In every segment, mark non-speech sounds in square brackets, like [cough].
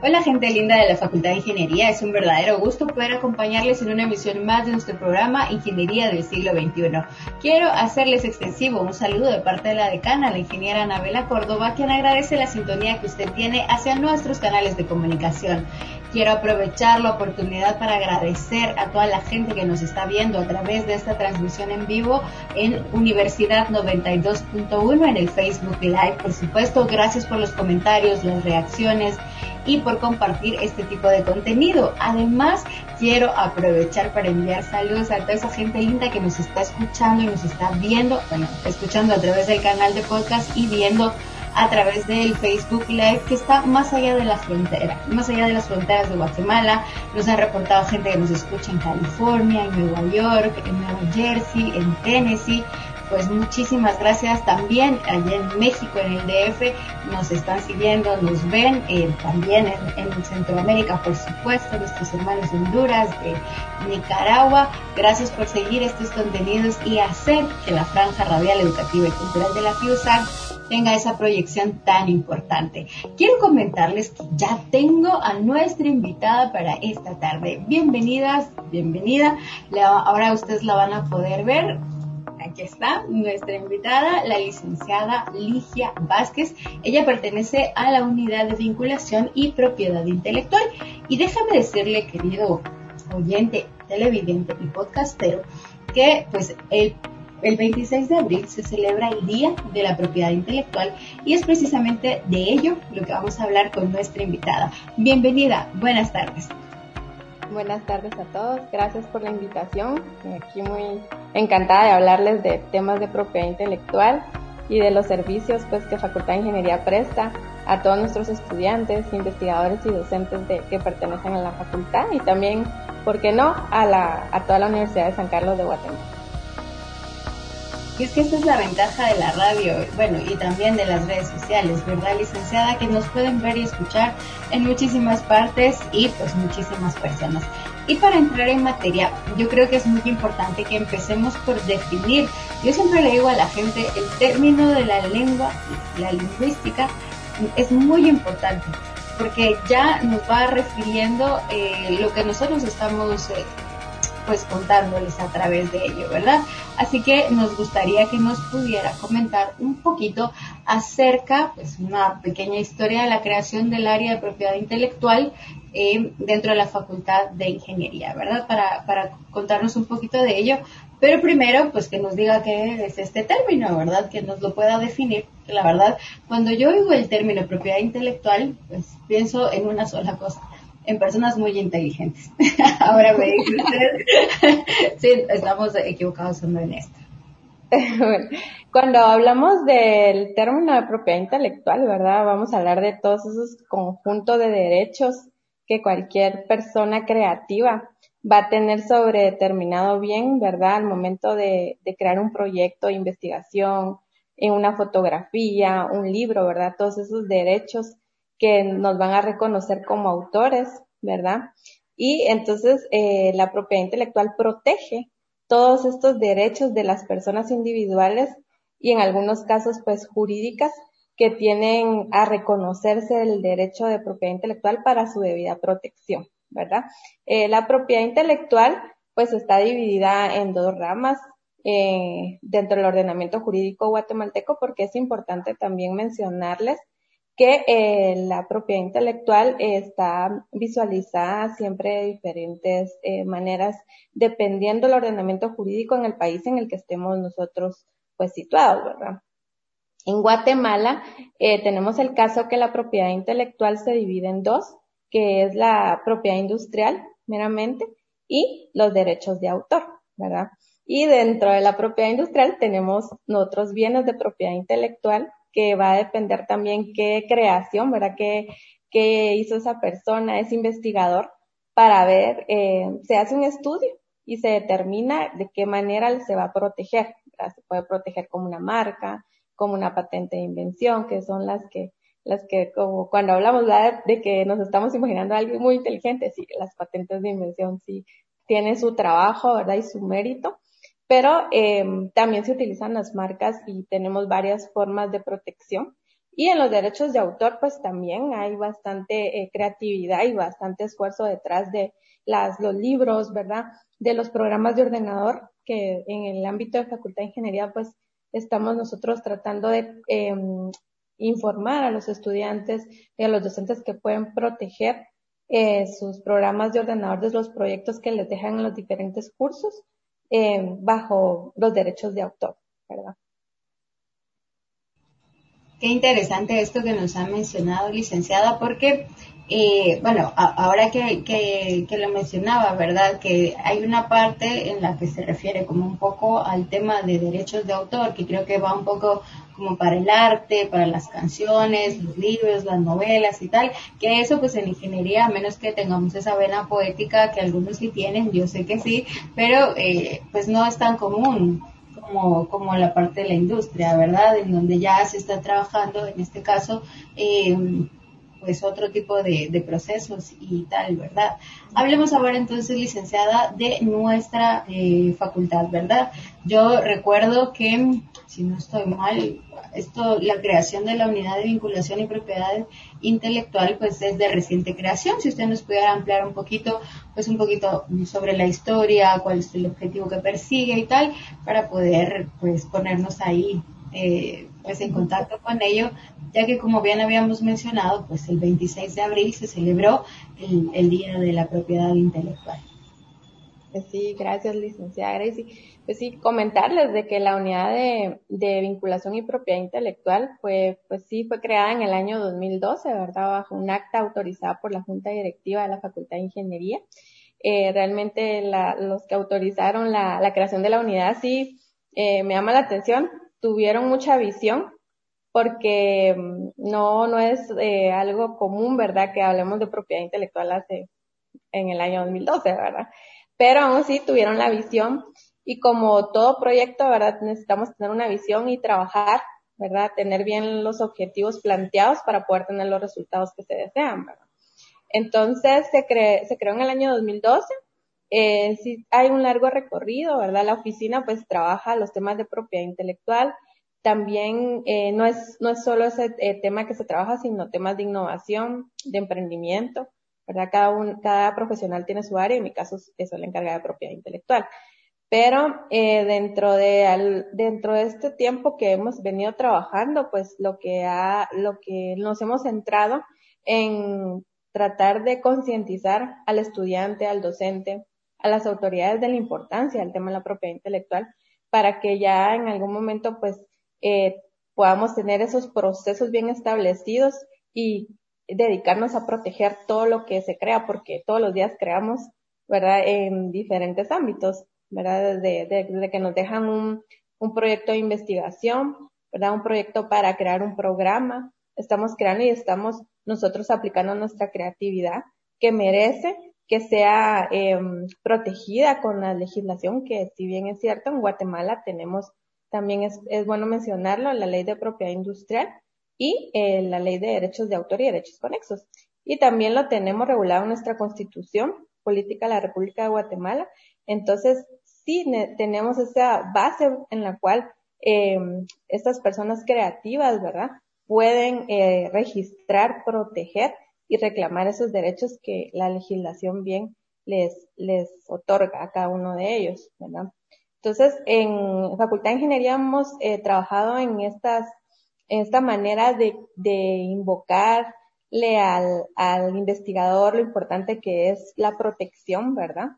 Hola gente linda de la Facultad de Ingeniería, es un verdadero gusto poder acompañarles en una emisión más de nuestro programa Ingeniería del siglo XXI. Quiero hacerles extensivo un saludo de parte de la decana, la ingeniera Anabela Córdoba, quien agradece la sintonía que usted tiene hacia nuestros canales de comunicación. Quiero aprovechar la oportunidad para agradecer a toda la gente que nos está viendo a través de esta transmisión en vivo en Universidad 92.1 en el Facebook Live. Por supuesto, gracias por los comentarios, las reacciones y por compartir este tipo de contenido. Además, quiero aprovechar para enviar saludos a toda esa gente linda que nos está escuchando y nos está viendo, bueno, escuchando a través del canal de podcast y viendo a través del Facebook Live que está más allá de la frontera, más allá de las fronteras de Guatemala. Nos han reportado gente que nos escucha en California, en Nueva York, en Nueva Jersey, en Tennessee. Pues muchísimas gracias también allá en México, en el DF, nos están siguiendo, nos ven, eh, también en, en, Centroamérica, por supuesto, nuestros hermanos de Honduras, de Nicaragua. Gracias por seguir estos contenidos y hacer que la franja radial educativa y cultural de la FIUSAC tenga esa proyección tan importante. Quiero comentarles que ya tengo a nuestra invitada para esta tarde. Bienvenidas, bienvenida. ahora ustedes la van a poder ver. Aquí está nuestra invitada, la licenciada Ligia Vázquez. Ella pertenece a la unidad de vinculación y propiedad intelectual. Y déjame decirle, querido oyente, televidente y podcastero, que pues el el 26 de abril se celebra el Día de la Propiedad Intelectual y es precisamente de ello lo que vamos a hablar con nuestra invitada. Bienvenida, buenas tardes. Buenas tardes a todos, gracias por la invitación. Aquí muy encantada de hablarles de temas de propiedad intelectual y de los servicios pues, que Facultad de Ingeniería presta a todos nuestros estudiantes, investigadores y docentes de, que pertenecen a la facultad y también, ¿por qué no?, a, la, a toda la Universidad de San Carlos de Guatemala. Y es que esta es la ventaja de la radio, bueno, y también de las redes sociales, ¿verdad, licenciada? Que nos pueden ver y escuchar en muchísimas partes y pues muchísimas personas. Y para entrar en materia, yo creo que es muy importante que empecemos por definir, yo siempre le digo a la gente, el término de la lengua, la lingüística, es muy importante, porque ya nos va refiriendo eh, lo que nosotros estamos... Eh, pues contándoles a través de ello, ¿verdad? Así que nos gustaría que nos pudiera comentar un poquito acerca, pues una pequeña historia de la creación del área de propiedad intelectual eh, dentro de la Facultad de Ingeniería, ¿verdad? Para, para contarnos un poquito de ello. Pero primero, pues que nos diga qué es este término, ¿verdad? Que nos lo pueda definir. La verdad, cuando yo oigo el término propiedad intelectual, pues pienso en una sola cosa, en personas muy inteligentes. [laughs] Ahora me dice usted, [laughs] sí, estamos equivocados en esto. [laughs] cuando hablamos del término de propiedad intelectual, ¿verdad? Vamos a hablar de todos esos conjuntos de derechos que cualquier persona creativa va a tener sobre determinado bien, ¿verdad? Al momento de, de crear un proyecto, investigación, en una fotografía, un libro, ¿verdad? Todos esos derechos que nos van a reconocer como autores, ¿verdad? Y entonces eh, la propiedad intelectual protege todos estos derechos de las personas individuales y en algunos casos pues jurídicas que tienen a reconocerse el derecho de propiedad intelectual para su debida protección, ¿verdad? Eh, la propiedad intelectual pues está dividida en dos ramas eh, dentro del ordenamiento jurídico guatemalteco porque es importante también mencionarles que eh, la propiedad intelectual está visualizada siempre de diferentes eh, maneras dependiendo del ordenamiento jurídico en el país en el que estemos nosotros pues situados, ¿verdad? En Guatemala eh, tenemos el caso que la propiedad intelectual se divide en dos, que es la propiedad industrial meramente y los derechos de autor, ¿verdad? Y dentro de la propiedad industrial tenemos otros bienes de propiedad intelectual que va a depender también qué creación, ¿verdad? Qué, qué hizo esa persona, ese investigador, para ver, eh, se hace un estudio y se determina de qué manera se va a proteger. Se puede proteger como una marca, como una patente de invención, que son las que, las que como cuando hablamos de que nos estamos imaginando a alguien muy inteligente, sí, las patentes de invención sí tienen su trabajo, ¿verdad? Y su mérito pero eh, también se utilizan las marcas y tenemos varias formas de protección Y en los derechos de autor, pues también hay bastante eh, creatividad y bastante esfuerzo detrás de las, los libros, ¿verdad? De los programas de ordenador, que en el ámbito de Facultad de Ingeniería, pues estamos nosotros tratando de em, informar a los estudiantes y a los docentes que pueden proteger eh, sus programas de ordenador de los proyectos que les dejan en los diferentes cursos eh, bajo los derechos de autor, ¿verdad? Qué interesante esto que nos ha mencionado, licenciada, porque, eh, bueno, ahora que, que, que, lo mencionaba, ¿verdad? Que hay una parte en la que se refiere como un poco al tema de derechos de autor, que creo que va un poco como para el arte, para las canciones, los libros, las novelas y tal, que eso pues en ingeniería, a menos que tengamos esa vena poética que algunos sí tienen, yo sé que sí, pero eh, pues no es tan común como, como la parte de la industria, ¿verdad? En donde ya se está trabajando, en este caso, eh, pues otro tipo de, procesos y tal, ¿verdad? Hablemos ahora entonces, licenciada, de nuestra eh, facultad, ¿verdad? Yo recuerdo que, si no estoy mal, esto, la creación de la unidad de vinculación y propiedad intelectual, pues es de reciente creación. Si usted nos pudiera ampliar un poquito, pues un poquito sobre la historia, cuál es el objetivo que persigue y tal, para poder, pues, ponernos ahí, eh, pues, en contacto con ello, ya que como bien habíamos mencionado, pues el 26 de abril se celebró el, el Día de la Propiedad Intelectual. Pues sí, gracias, licenciada Gracie. Pues sí, comentarles de que la unidad de, de, vinculación y propiedad intelectual fue, pues sí, fue creada en el año 2012, ¿verdad? Bajo un acta autorizada por la Junta Directiva de la Facultad de Ingeniería. Eh, realmente la, los que autorizaron la, la, creación de la unidad sí eh, me llama la atención, tuvieron mucha visión porque mm, no, no es eh, algo común, ¿verdad? Que hablemos de propiedad intelectual hace en el año 2012, ¿verdad? pero aún así tuvieron la visión y como todo proyecto, ¿verdad? Necesitamos tener una visión y trabajar, ¿verdad? Tener bien los objetivos planteados para poder tener los resultados que se desean, ¿verdad? Entonces se, se creó en el año 2012. Eh, sí hay un largo recorrido, ¿verdad? La oficina pues trabaja los temas de propiedad intelectual. También eh, no, es, no es solo ese eh, tema que se trabaja, sino temas de innovación, de emprendimiento, ¿verdad? Cada, un, cada profesional tiene su área, en mi caso es la encargada de propiedad intelectual. Pero eh, dentro de al, dentro de este tiempo que hemos venido trabajando, pues lo que ha, lo que nos hemos centrado en tratar de concientizar al estudiante, al docente, a las autoridades de la importancia del tema de la propiedad intelectual, para que ya en algún momento pues eh, podamos tener esos procesos bien establecidos y dedicarnos a proteger todo lo que se crea, porque todos los días creamos, ¿verdad? En diferentes ámbitos, ¿verdad? Desde, desde que nos dejan un, un proyecto de investigación, ¿verdad? Un proyecto para crear un programa. Estamos creando y estamos nosotros aplicando nuestra creatividad que merece que sea eh, protegida con la legislación que si bien es cierto en Guatemala tenemos también es, es bueno mencionarlo la ley de propiedad industrial y eh, la ley de derechos de autor y derechos conexos. Y también lo tenemos regulado en nuestra constitución política de la República de Guatemala. Entonces, sí tenemos esa base en la cual eh, estas personas creativas, ¿verdad? Pueden eh, registrar, proteger y reclamar esos derechos que la legislación bien les, les otorga a cada uno de ellos, ¿verdad? Entonces, en Facultad de Ingeniería hemos eh, trabajado en estas esta manera de, de invocarle al, al investigador lo importante que es la protección, ¿verdad?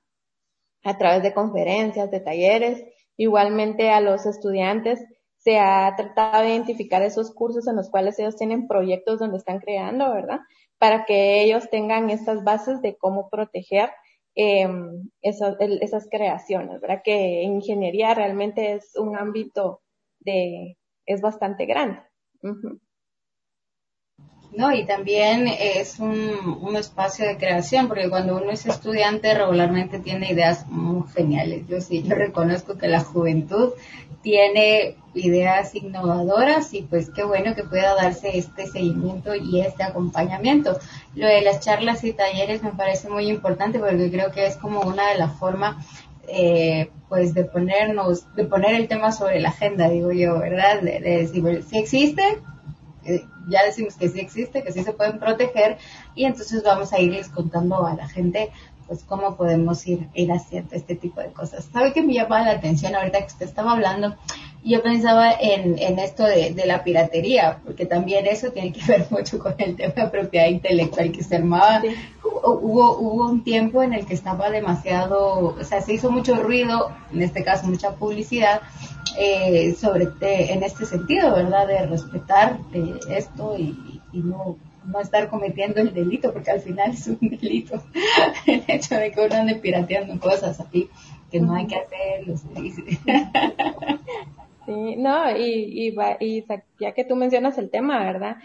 A través de conferencias, de talleres, igualmente a los estudiantes se ha tratado de identificar esos cursos en los cuales ellos tienen proyectos donde están creando, ¿verdad? Para que ellos tengan estas bases de cómo proteger esas, esas creaciones, ¿verdad? Que ingeniería realmente es un ámbito de, es bastante grande. No, y también es un, un, espacio de creación, porque cuando uno es estudiante regularmente tiene ideas muy geniales. Yo sí, yo reconozco que la juventud tiene ideas innovadoras y pues qué bueno que pueda darse este seguimiento y este acompañamiento. Lo de las charlas y talleres me parece muy importante porque creo que es como una de las formas eh, pues de ponernos, de poner el tema sobre la agenda, digo yo, ¿verdad? De, decir, si existe, eh, ya decimos que sí existe, que sí se pueden proteger y entonces vamos a irles contando a la gente pues cómo podemos ir, ir haciendo este tipo de cosas. ¿Sabe qué me llama la atención ahorita que usted estaba hablando? Yo pensaba en, en esto de, de, la piratería, porque también eso tiene que ver mucho con el tema de propiedad intelectual que se armaba. Hubo, hubo un tiempo en el que estaba demasiado, o sea, se hizo mucho ruido, en este caso mucha publicidad, eh, sobre en este sentido, ¿verdad? De respetar eh, esto y, y no no estar cometiendo el delito, porque al final es un [laughs] delito el hecho de que uno ande pirateando cosas así, que no hay que hacerlo. [laughs] Sí, no, y, y, ya que tú mencionas el tema, ¿verdad?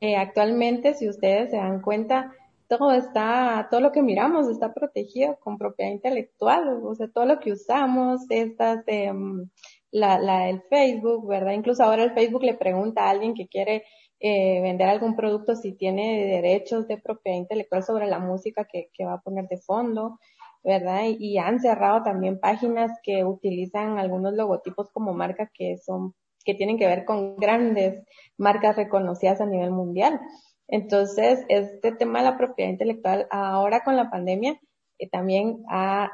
Eh, actualmente, si ustedes se dan cuenta, todo está, todo lo que miramos está protegido con propiedad intelectual, o sea, todo lo que usamos, estas, de, mm, la, la, el Facebook, ¿verdad? Incluso ahora el Facebook le pregunta a alguien que quiere eh, vender algún producto si tiene derechos de propiedad intelectual sobre la música que, que va a poner de fondo, ¿verdad? Y, han cerrado también páginas que utilizan algunos logotipos como marca que son, que tienen que ver con grandes marcas reconocidas a nivel mundial. Entonces, este tema de la propiedad intelectual ahora con la pandemia eh, también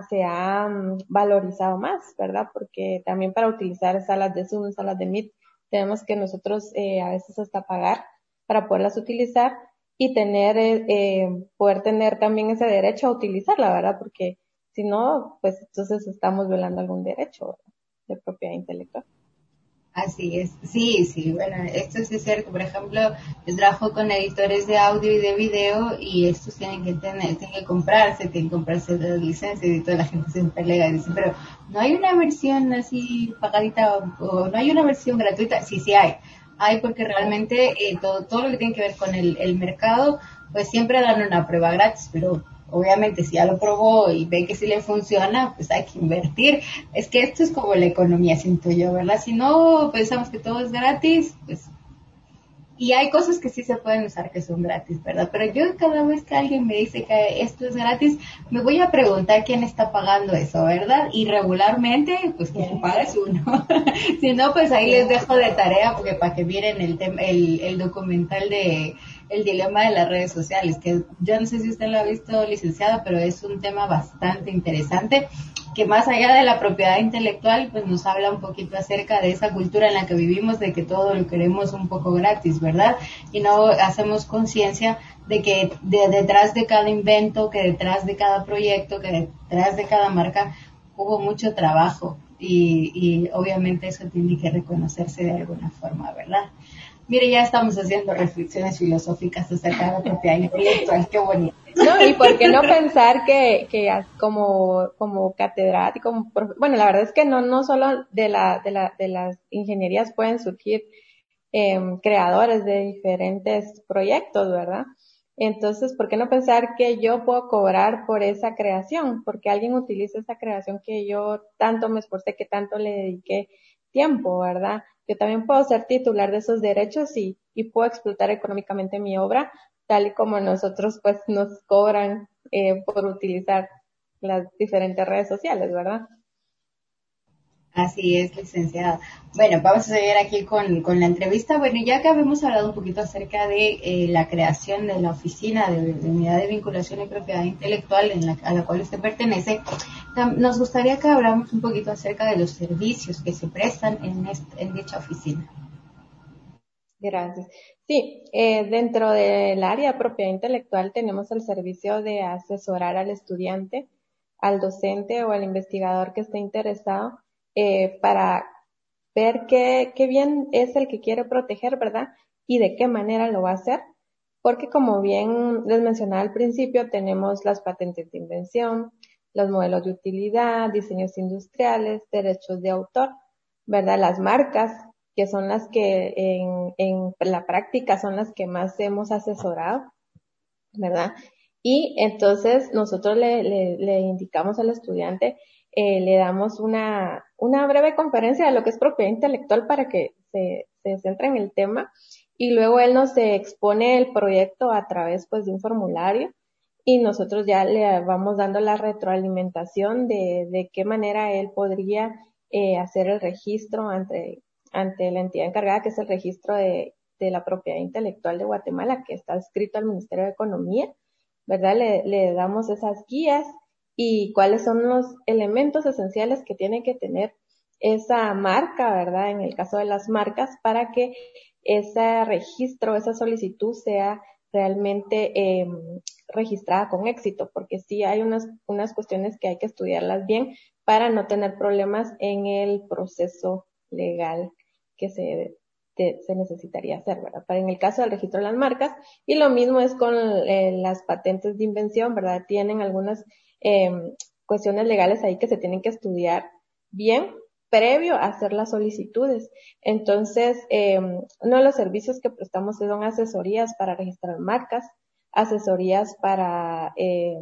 se ha mm, valorizado más, ¿verdad? Porque también para utilizar salas de Zoom, salas de Meet, tenemos que nosotros eh, a veces hasta pagar para poderlas utilizar y tener, eh, eh, poder tener también ese derecho a utilizarla, ¿verdad? Porque si no, pues entonces estamos violando algún derecho de propiedad intelectual. Así es, sí, sí, bueno, esto es cierto. Por ejemplo, yo trabajo con editores de audio y de video y estos tienen que tener, tienen que comprarse, tienen que comprarse las licencias y toda la gente pelea y dice, pero no hay una versión así pagadita o, no hay una versión gratuita. Sí, sí hay. Hay porque realmente eh, todo, todo lo que tiene que ver con el, el mercado, pues siempre dan una prueba gratis, pero obviamente si ya lo probó y ve que sí le funciona, pues hay que invertir. Es que esto es como la economía, siento yo, ¿verdad? Si no pensamos que todo es gratis, pues... Y hay cosas que sí se pueden usar que son gratis, ¿verdad? Pero yo cada vez que alguien me dice que esto es gratis, me voy a preguntar quién está pagando eso, ¿verdad? Y regularmente, pues quien paga es uno. [laughs] si no, pues ahí les dejo de tarea porque para que miren el, el, el documental de el dilema de las redes sociales, que yo no sé si usted lo ha visto, licenciada, pero es un tema bastante interesante, que más allá de la propiedad intelectual, pues nos habla un poquito acerca de esa cultura en la que vivimos, de que todo lo queremos un poco gratis, ¿verdad? Y no hacemos conciencia de que de, detrás de cada invento, que detrás de cada proyecto, que detrás de cada marca, hubo mucho trabajo. Y, y obviamente eso tiene que reconocerse de alguna forma, ¿verdad? Mire, ya estamos haciendo reflexiones filosóficas acerca de la propiedad intelectual, qué bonito. No, y por qué no pensar que, que como, como catedrático, bueno, la verdad es que no, no solo de la, de la, de las ingenierías pueden surgir em, creadores de diferentes proyectos, ¿verdad? Entonces, ¿por qué no pensar que yo puedo cobrar por esa creación? Porque alguien utiliza esa creación que yo tanto me esforcé, que tanto le dediqué tiempo, ¿verdad? Yo también puedo ser titular de esos derechos y, y puedo explotar económicamente mi obra, tal y como nosotros pues nos cobran eh, por utilizar las diferentes redes sociales, ¿verdad? Así es, licenciada. Bueno, vamos a seguir aquí con, con la entrevista. Bueno, ya que habíamos hablado un poquito acerca de eh, la creación de la oficina de, unidad de vinculación y propiedad intelectual en la, a la cual usted pertenece, nos gustaría que habláramos un poquito acerca de los servicios que se prestan en, en dicha oficina. Gracias. Sí, eh, dentro del área de propiedad intelectual tenemos el servicio de asesorar al estudiante, al docente o al investigador que esté interesado eh, para ver qué, bien es el que quiere proteger, ¿verdad? Y de qué manera lo va a hacer. Porque como bien les mencionaba al principio, tenemos las patentes de invención, los modelos de utilidad, diseños industriales, derechos de autor, ¿verdad? Las marcas, que son las que en, la práctica son las que más hemos asesorado, ¿verdad? Y entonces nosotros le indicamos al estudiante, eh, le damos una, una breve conferencia de lo que es propiedad intelectual para que se, se centre en el tema y luego él nos expone el proyecto a través pues de un formulario y nosotros ya le vamos dando la retroalimentación de, de qué manera él podría eh, hacer el registro ante, ante la entidad encargada, que es el registro de, de la propiedad intelectual de Guatemala, que está escrito al Ministerio de Economía, ¿verdad? Le, le damos esas guías y cuáles son los elementos esenciales que tiene que tener esa marca, ¿verdad? En el caso de las marcas, para que ese registro, esa solicitud sea realmente eh, registrada con éxito, porque sí hay unas, unas cuestiones que hay que estudiarlas bien para no tener problemas en el proceso legal que se, se necesitaría hacer, ¿verdad? Para en el caso del registro de las marcas, y lo mismo es con eh, las patentes de invención, ¿verdad? Tienen algunas eh, cuestiones legales ahí que se tienen que estudiar bien previo a hacer las solicitudes. Entonces, eh, uno de los servicios que prestamos son asesorías para registrar marcas, asesorías para eh,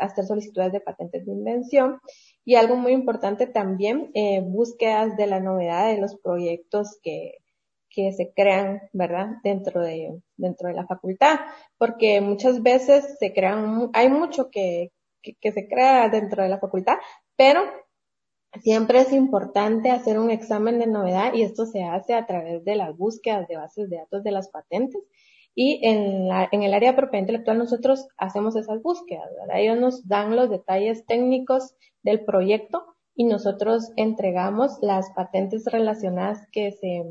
hacer solicitudes de patentes de invención y algo muy importante también, eh, búsquedas de la novedad de los proyectos que, que se crean, ¿verdad? Dentro de, dentro de la facultad, porque muchas veces se crean, hay mucho que, que, que se crea dentro de la facultad, pero Siempre es importante hacer un examen de novedad y esto se hace a través de las búsquedas de bases de datos de las patentes. Y en, la, en el área de propiedad intelectual nosotros hacemos esas búsquedas, ¿verdad? Ellos nos dan los detalles técnicos del proyecto y nosotros entregamos las patentes relacionadas que se,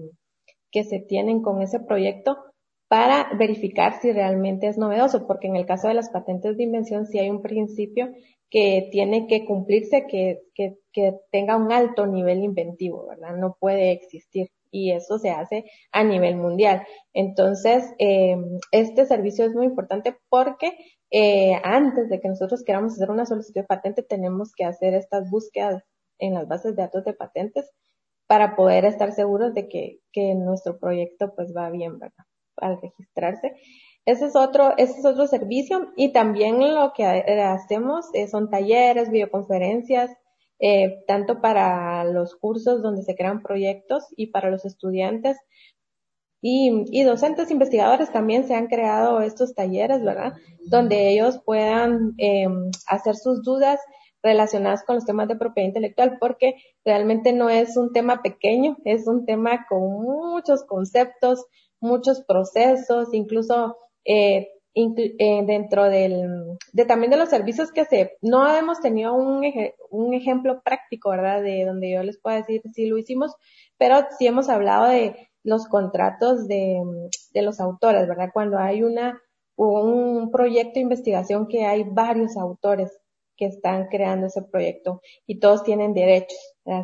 que se tienen con ese proyecto para verificar si realmente es novedoso, porque en el caso de las patentes de invención sí hay un principio que tiene que cumplirse, que, que, que tenga un alto nivel inventivo, ¿verdad? No puede existir y eso se hace a nivel mundial. Entonces, eh, este servicio es muy importante porque eh, antes de que nosotros queramos hacer una solicitud de patente, tenemos que hacer estas búsquedas en las bases de datos de patentes para poder estar seguros de que, que nuestro proyecto pues va bien, ¿verdad? Al registrarse. Ese es otro, ese es otro servicio y también lo que eh, hacemos eh, son talleres, videoconferencias, eh, tanto para los cursos donde se crean proyectos y para los estudiantes y, docentes investigadores también se han creado estos talleres, ¿verdad? Donde ellos puedan eh, hacer sus dudas relacionadas con los temas de propiedad intelectual, porque realmente no es un tema pequeño, es un tema con muchos conceptos, muchos procesos, incluso eh, eh, dentro del, de también de los servicios que se, no hemos tenido un, ejemplo práctico, ¿verdad? De donde yo les puedo decir si lo hicimos, pero sí hemos hablado de los contratos de, de los autores, ¿verdad? Cuando hay una, un proyecto de investigación que hay varios autores que están creando ese proyecto y todos tienen derechos.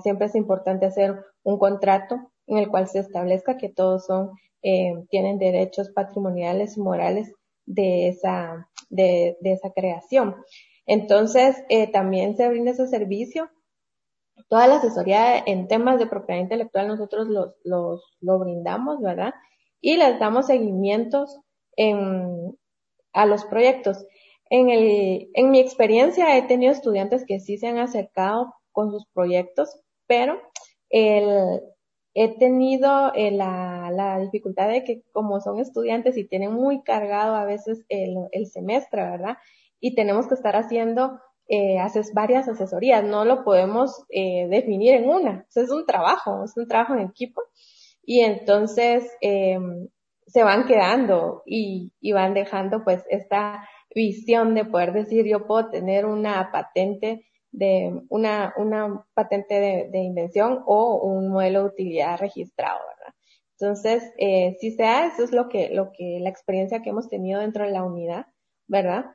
Siempre es importante hacer un contrato en el cual se establezca que todos son eh, tienen derechos patrimoniales y morales de esa, de, de esa creación. Entonces, eh, también se brinda ese servicio. Toda la asesoría en temas de propiedad intelectual nosotros los, los, lo brindamos, ¿verdad? Y les damos seguimientos en, a los proyectos. En, el, en mi experiencia he tenido estudiantes que sí se han acercado con sus proyectos, pero el, he tenido eh, la, dificultad de que como son estudiantes y tienen muy cargado a veces el, semestre, ¿verdad? Y tenemos que estar haciendo eh, haces varias asesorías, no lo podemos eh, definir en una, es un trabajo, es un trabajo en equipo y entonces eh, se van quedando y, y van dejando pues esta visión de poder decir yo puedo tener una patente de una, una patente de, de, invención o un modelo de utilidad registrado, ¿verdad? Entonces, eh, si sea, eso es lo que, lo que, la experiencia que hemos tenido dentro de la unidad, ¿verdad?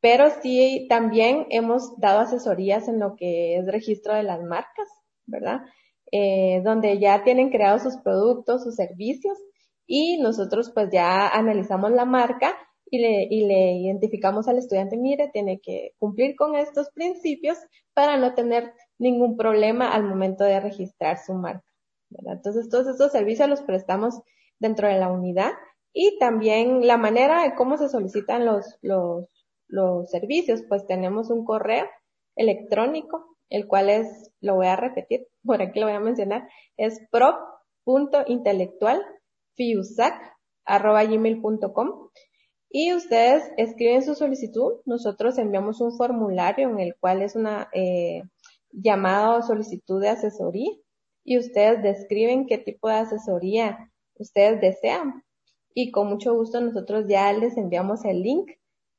Pero sí, también hemos dado asesorías en lo que es registro de las marcas, ¿verdad? Eh, donde ya tienen creados sus productos, sus servicios, y nosotros pues ya analizamos la marca y le, y le identificamos al estudiante, mire, tiene que cumplir con estos principios para no tener ningún problema al momento de registrar su marca. Entonces, todos estos servicios los prestamos dentro de la unidad y también la manera de cómo se solicitan los, los, los servicios, pues tenemos un correo electrónico, el cual es, lo voy a repetir, [laughs] por aquí lo voy a mencionar, es prop.intelectualfiusac.gmail.com y ustedes escriben su solicitud, nosotros enviamos un formulario en el cual es una eh, llamada solicitud de asesoría y ustedes describen qué tipo de asesoría ustedes desean. y con mucho gusto nosotros ya les enviamos el link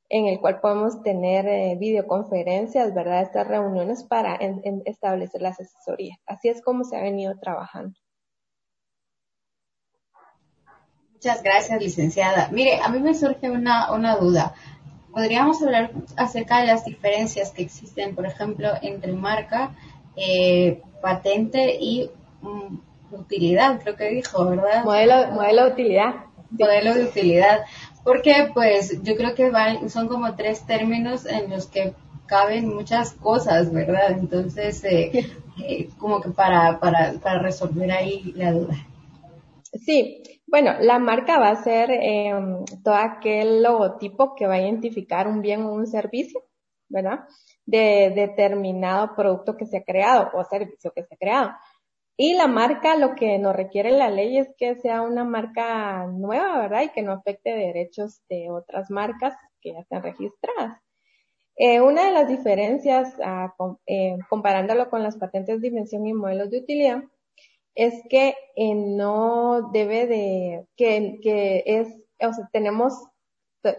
en el cual podemos tener eh, videoconferencias, ¿verdad? Estas reuniones para establecer las asesorías. Así es como se ha venido trabajando. Muchas gracias, licenciada. Mire, a mí me surge una, una duda. Podríamos hablar acerca de las diferencias que existen, por ejemplo, entre marca, eh, patente y mm, utilidad, creo que dijo, ¿verdad? Modelo, modelo de utilidad. Modelo de utilidad. Porque pues yo creo que son como tres términos en los que caben muchas cosas, ¿verdad? Entonces, eh, eh, como que para, para, para resolver ahí la duda. Sí, bueno, la marca va a ser eh, todo aquel logotipo que va a identificar un bien o un servicio, ¿verdad? De determinado producto que se ha creado o servicio que se ha creado. Y la marca, lo que nos requiere la ley es que sea una marca nueva, ¿verdad? Y que no afecte derechos de otras marcas que ya están registradas. Eh, una de las diferencias, ah, eh, comparándolo con las patentes de dimensión y modelos de utilidad, es que eh, no debe de, que, que es, o sea, tenemos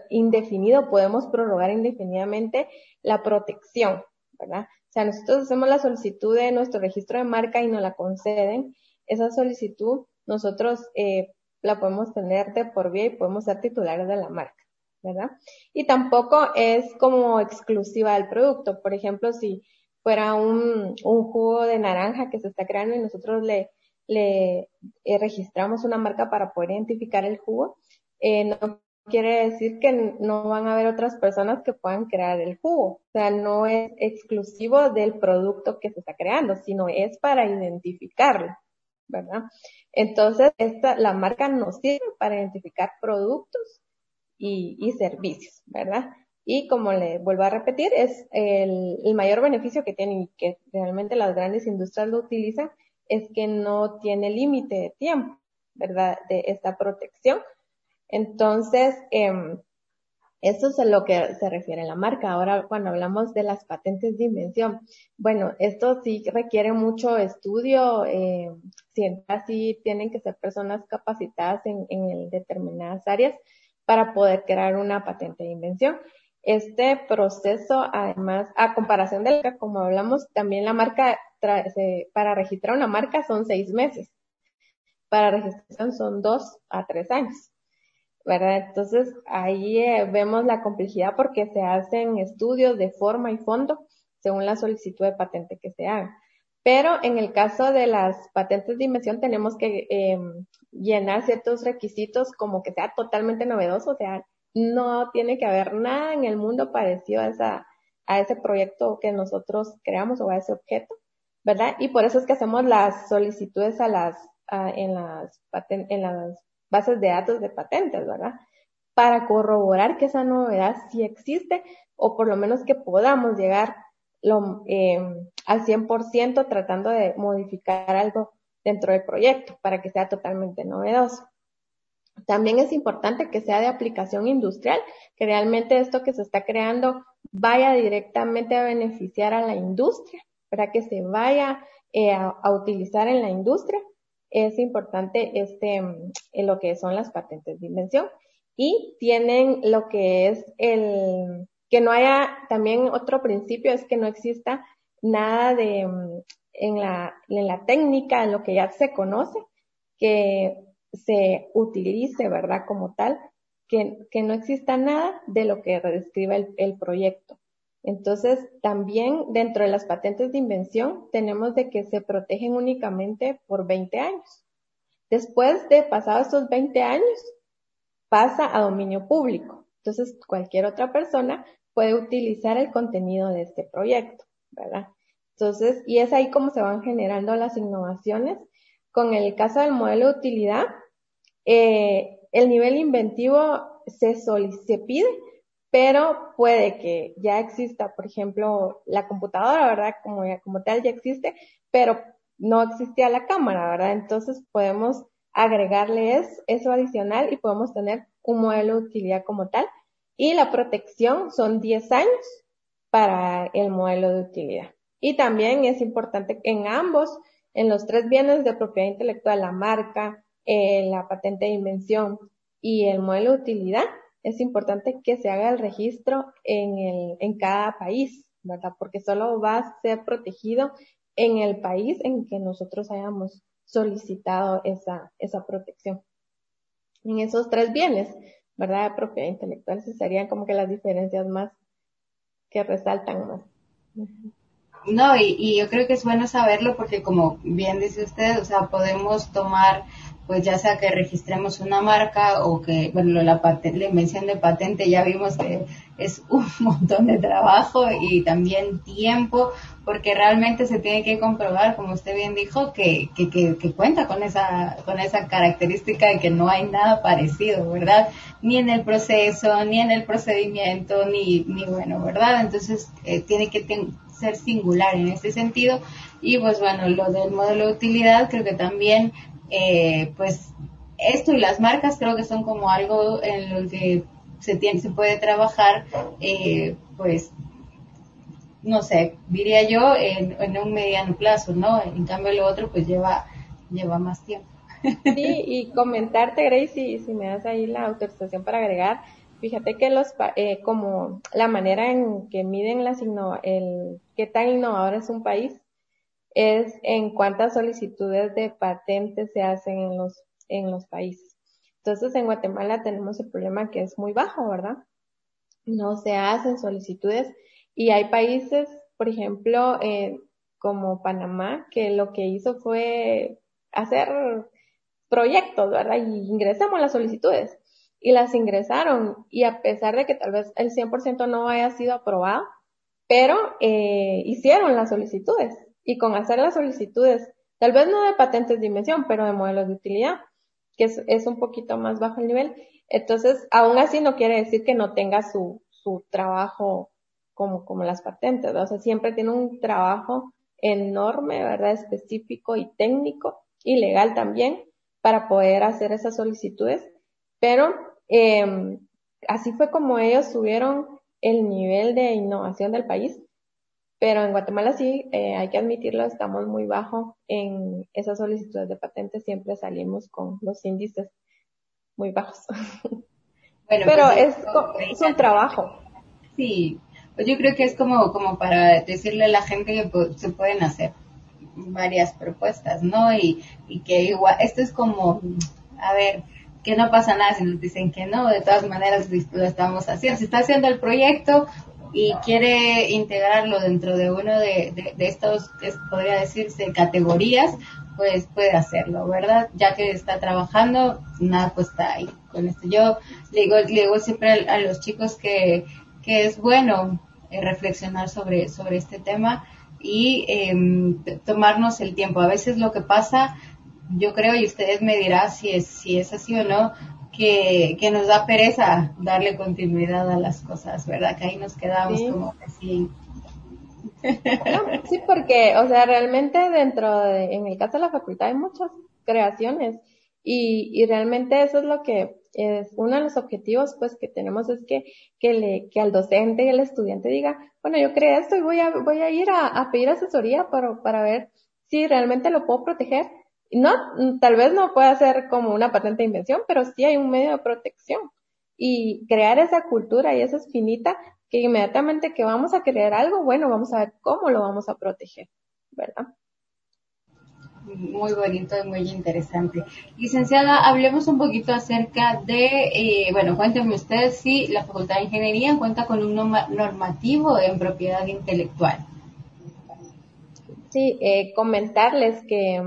indefinido, podemos prorrogar indefinidamente la protección, ¿verdad? O sea, nosotros hacemos la solicitud de nuestro registro de marca y nos la conceden. Esa solicitud nosotros eh, la podemos tener de por vía y podemos ser titulares de la marca, ¿verdad? Y tampoco es como exclusiva del producto. Por ejemplo, si fuera un, un jugo de naranja que se está creando y nosotros le, le eh, registramos una marca para poder identificar el jugo, eh, no quiere decir que no van a haber otras personas que puedan crear el jugo. O sea, no es exclusivo del producto que se está creando, sino es para identificarlo, ¿verdad? Entonces, esta, la marca nos sirve para identificar productos y, y servicios, ¿verdad? Y como le vuelvo a repetir, es el, el mayor beneficio que tiene y que realmente las grandes industrias lo utilizan, es que no tiene límite de tiempo, ¿verdad? De esta protección entonces, eh, eso es a lo que se refiere la marca. Ahora, cuando hablamos de las patentes de invención, bueno, esto sí requiere mucho estudio, eh, sí tienen que ser personas capacitadas en, en determinadas áreas para poder crear una patente de invención. Este proceso, además, a comparación de la, como hablamos, también la marca, para registrar una marca son seis meses. Para registración son dos a tres años. ¿verdad? Entonces ahí eh, vemos la complejidad porque se hacen estudios de forma y fondo según la solicitud de patente que se haga. Pero en el caso de las patentes de invención tenemos que eh, llenar ciertos requisitos como que sea totalmente novedoso, o sea, no tiene que haber nada en el mundo parecido a, esa, a ese proyecto que nosotros creamos o a ese objeto, ¿verdad? Y por eso es que hacemos las solicitudes a las, en las, en las bases de datos de patentes, ¿verdad? Para corroborar que esa novedad sí existe o por lo menos que podamos llegar lo, eh, al 100% tratando de modificar algo dentro del proyecto para que sea totalmente novedoso. También es importante que sea de aplicación industrial, que realmente esto que se está creando vaya directamente a beneficiar a la industria, para que se vaya eh, a, utilizar en la industria. Es importante este, en lo que son las patentes de invención. Y tienen lo que es el, que no haya, también otro principio es que no exista nada de, en la, en la técnica, en lo que ya se conoce, que se utilice, ¿verdad? Como tal, que, que no exista nada de lo que describa el, el proyecto. Entonces, también dentro de las patentes de invención tenemos de que se protegen únicamente por 20 años. Después de pasados estos 20 años, pasa a dominio público. Entonces, cualquier otra persona puede utilizar el contenido de este proyecto, ¿verdad? Entonces, y es ahí como se van generando las innovaciones. Con el caso del modelo de utilidad, eh, el nivel inventivo se, se pide, pero puede que ya exista, por ejemplo, la computadora, ¿verdad? Como, como tal ya existe, pero no existía la cámara, ¿verdad? Entonces podemos agregarle eso adicional y podemos tener un modelo de utilidad como tal. Y la protección son 10 años para el modelo de utilidad. Y también es importante en ambos, en los tres bienes de propiedad intelectual, la marca, eh, la patente de invención y el modelo de utilidad, es importante que se haga el registro en, el, en cada país, ¿verdad? Porque solo va a ser protegido en el país en que nosotros hayamos solicitado esa, esa protección. En esos tres bienes, ¿verdad? De propiedad intelectual, esas serían como que las diferencias más que resaltan más. No, y, y, yo creo que es bueno saberlo porque como bien dice usted, o sea, podemos tomar pues ya sea que registremos una marca o que, bueno, la, patente, la invención de patente ya vimos que es [laughs] un montón de trabajo y también tiempo, porque realmente se tiene que comprobar, como usted bien dijo, que, que, que, que, cuenta con esa, con esa característica de que no hay nada parecido, ¿verdad? Ni en el proceso, ni en el procedimiento, ni, ni bueno, ¿verdad? Entonces, eh, tiene que ser singular en ese sentido. Y pues bueno, lo del modelo de utilidad creo que también eh, pues esto y las marcas creo que son como algo en lo que se tiene, se puede trabajar, eh, pues, no sé, diría yo, en, en, un mediano plazo, ¿no? En cambio lo otro pues lleva, lleva más tiempo. Sí, y comentarte, Grace, si, me das ahí la autorización para agregar, fíjate que los, eh, como la manera en que miden las el qué tan innovador es un país, es en cuántas solicitudes de patentes se hacen en los, en los países. Entonces, en Guatemala tenemos el problema que es muy bajo, ¿verdad? No se hacen solicitudes y hay países, por ejemplo, eh, como Panamá, que lo que hizo fue hacer proyectos, ¿verdad? Y ingresamos las solicitudes y las ingresaron y a pesar de que tal vez el 100% no haya sido aprobado, pero eh, hicieron las solicitudes y con hacer las solicitudes, tal vez no de patentes de invención, pero de modelos de utilidad, que es, es un poquito más bajo el nivel. Entonces, aún así no quiere decir que no tenga su, su trabajo como, como las patentes, o sea, siempre tiene un trabajo enorme, ¿verdad? Específico y técnico y legal también para poder hacer esas solicitudes, pero eh, así fue como ellos subieron el nivel de innovación del país pero en Guatemala sí, eh, hay que admitirlo, estamos muy bajo en esas solicitudes de patentes, siempre salimos con los índices muy bajos. [laughs] Bueno, Pero pues, es, es un trabajo. Sí, pues yo creo que es como, como para decirle a la gente que se pueden hacer varias propuestas, ¿no? Y, y que igual, esto es como, a ver, que no pasa nada si nos dicen que no, de todas maneras lo estamos haciendo. Se está haciendo el proyecto, y quiere integrarlo dentro de uno de, de, estos, podría decirse, categorías, pues puede hacerlo, ¿verdad? Ya que está trabajando, nada pues está ahí con esto. Yo le digo, le digo siempre a, los chicos que, que es bueno eh, reflexionar sobre, sobre este tema y em, tomarnos el tiempo. A veces lo que pasa, yo creo, y ustedes me dirán si es, si es así o no, que, que nos da pereza darle continuidad a las cosas, ¿verdad? Que ahí nos quedamos como así. sí, porque, o sea, realmente dentro de, en el caso de la facultad hay muchas creaciones y, y realmente eso es lo que es uno de los objetivos pues que tenemos es que, que, le, que al docente y al estudiante diga, bueno, yo creé esto y voy a, voy a ir a, a pedir asesoría para, para ver si realmente lo puedo proteger no, tal vez no pueda ser como una patente de invención, pero sí hay un medio de protección. Y crear esa cultura y esa espinita que inmediatamente que vamos a crear algo, bueno, vamos a ver cómo lo vamos a proteger, ¿verdad? Muy bonito y muy interesante. Licenciada, hablemos un poquito acerca de, eh, bueno, cuéntenme ustedes si la Facultad de Ingeniería cuenta con un normativo en propiedad intelectual. Sí, eh, comentarles que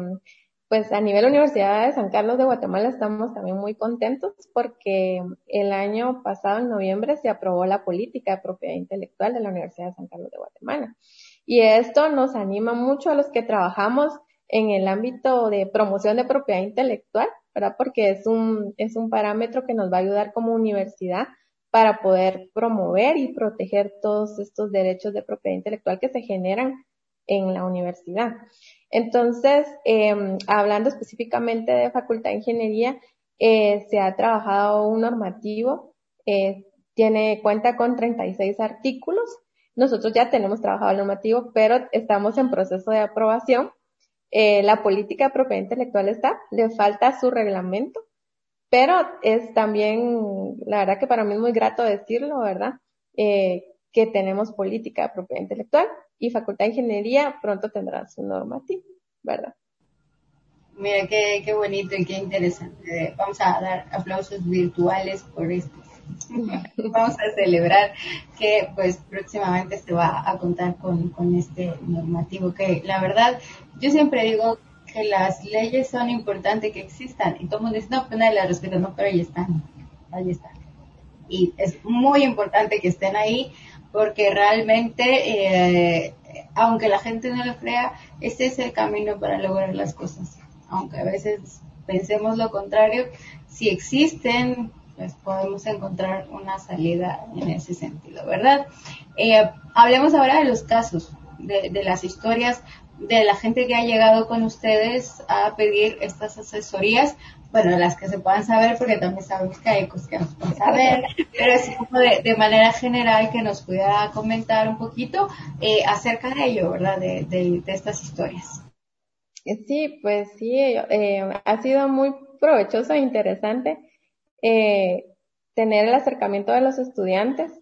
pues a nivel Universidad de San Carlos de Guatemala estamos también muy contentos porque el año pasado, en noviembre, se aprobó la política de propiedad intelectual de la Universidad de San Carlos de Guatemala. Y esto nos anima mucho a los que trabajamos en el ámbito de promoción de propiedad intelectual, ¿verdad? Porque es un, es un parámetro que nos va a ayudar como universidad para poder promover y proteger todos estos derechos de propiedad intelectual que se generan en la universidad. Entonces, eh, hablando específicamente de Facultad de Ingeniería, eh, se ha trabajado un normativo, eh, tiene cuenta con 36 artículos. Nosotros ya tenemos trabajado el normativo, pero estamos en proceso de aprobación. Eh, la política de propiedad intelectual está, le falta su reglamento, pero es también, la verdad que para mí es muy grato decirlo, ¿verdad? Eh, que tenemos política de propiedad intelectual y Facultad de Ingeniería pronto tendrá su normativa, ¿verdad? Mira, qué, qué bonito y qué interesante. Vamos a dar aplausos virtuales por esto. [laughs] Vamos a celebrar que pues próximamente se va a contar con, con este normativo que la verdad yo siempre digo que las leyes son importantes que existan y todo el mundo dice no pues nadie las respeta no pero ahí están ahí están y es muy importante que estén ahí porque realmente eh, aunque la gente no lo crea este es el camino para lograr las cosas aunque a veces pensemos lo contrario si existen pues podemos encontrar una salida en ese sentido, ¿verdad? Eh, hablemos ahora de los casos, de, las historias de la gente que ha llegado con ustedes a pedir estas asesorías, bueno, las que se puedan saber, porque también sabemos que hay cosas que no se pueden saber, pero es como de, manera general que nos pueda comentar un poquito eh, acerca de ello, ¿verdad? De, de, estas historias. Sí, pues sí, eh, ha sido muy provechoso e interesante eh, tener el acercamiento de los estudiantes.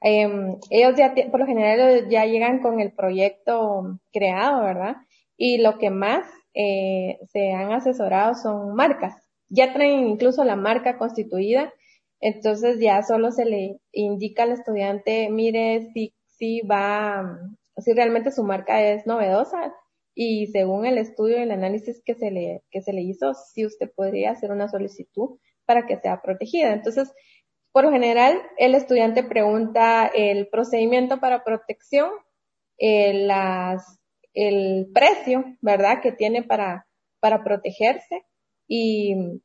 Em, ellos ya, por lo general, ya llegan con el proyecto creado, ¿verdad? Y lo que más eh, se han asesorado son marcas. Ya traen incluso la marca constituida, entonces ya solo se le indica al estudiante, mire si, si va, si realmente su marca es novedosa y según el estudio y el análisis que se le, que se le hizo, si usted podría hacer una solicitud para que sea protegida. Entonces, por general, el estudiante pregunta el procedimiento para protección, eh, las, el precio, ¿verdad?, que tiene para, para protegerse y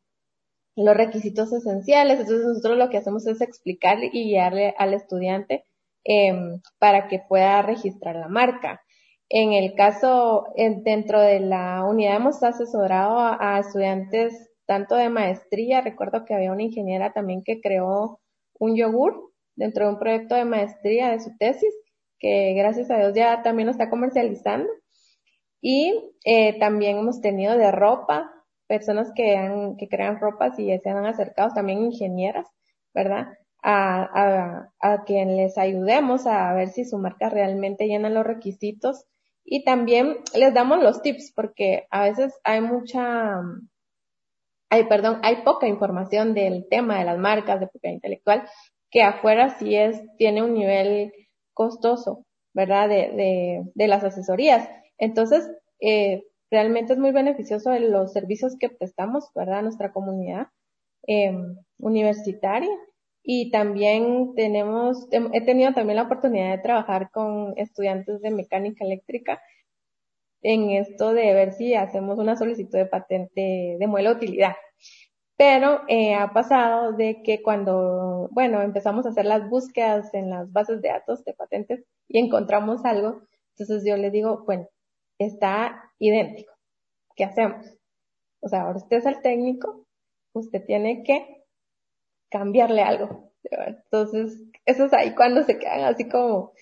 los requisitos esenciales. Entonces, nosotros lo que hacemos es explicarle y guiarle al estudiante em, para que pueda registrar la marca. En el caso, dentro de la unidad hemos asesorado a estudiantes tanto de maestría, recuerdo que había una ingeniera también que creó un yogur dentro de un proyecto de maestría de su tesis, que gracias a Dios ya también lo está comercializando. Y eh, también hemos tenido de ropa, personas que, han, que crean ropas y se han acercado, también ingenieras, ¿verdad? A, a, a quien les ayudemos a ver si su marca realmente llena los requisitos y también les damos los tips porque a veces hay mucha hay, perdón, hay poca información del tema de las marcas de propiedad intelectual, que afuera sí es, tiene un nivel costoso, ¿verdad? De, de, de las asesorías. Entonces, eh, realmente es muy beneficioso de los servicios que prestamos, ¿verdad? A nuestra comunidad eh, universitaria. Y también tenemos, he tenido también la oportunidad de trabajar con estudiantes de mecánica eléctrica en esto de ver si hacemos una solicitud de patente de de utilidad. Pero eh, ha pasado de que cuando, bueno, empezamos a hacer las búsquedas en las bases de datos de patentes y encontramos algo, entonces yo le digo, bueno, está idéntico. ¿Qué hacemos? O sea, ahora usted es el técnico, usted tiene que cambiarle algo. Entonces, eso es ahí cuando se quedan así como,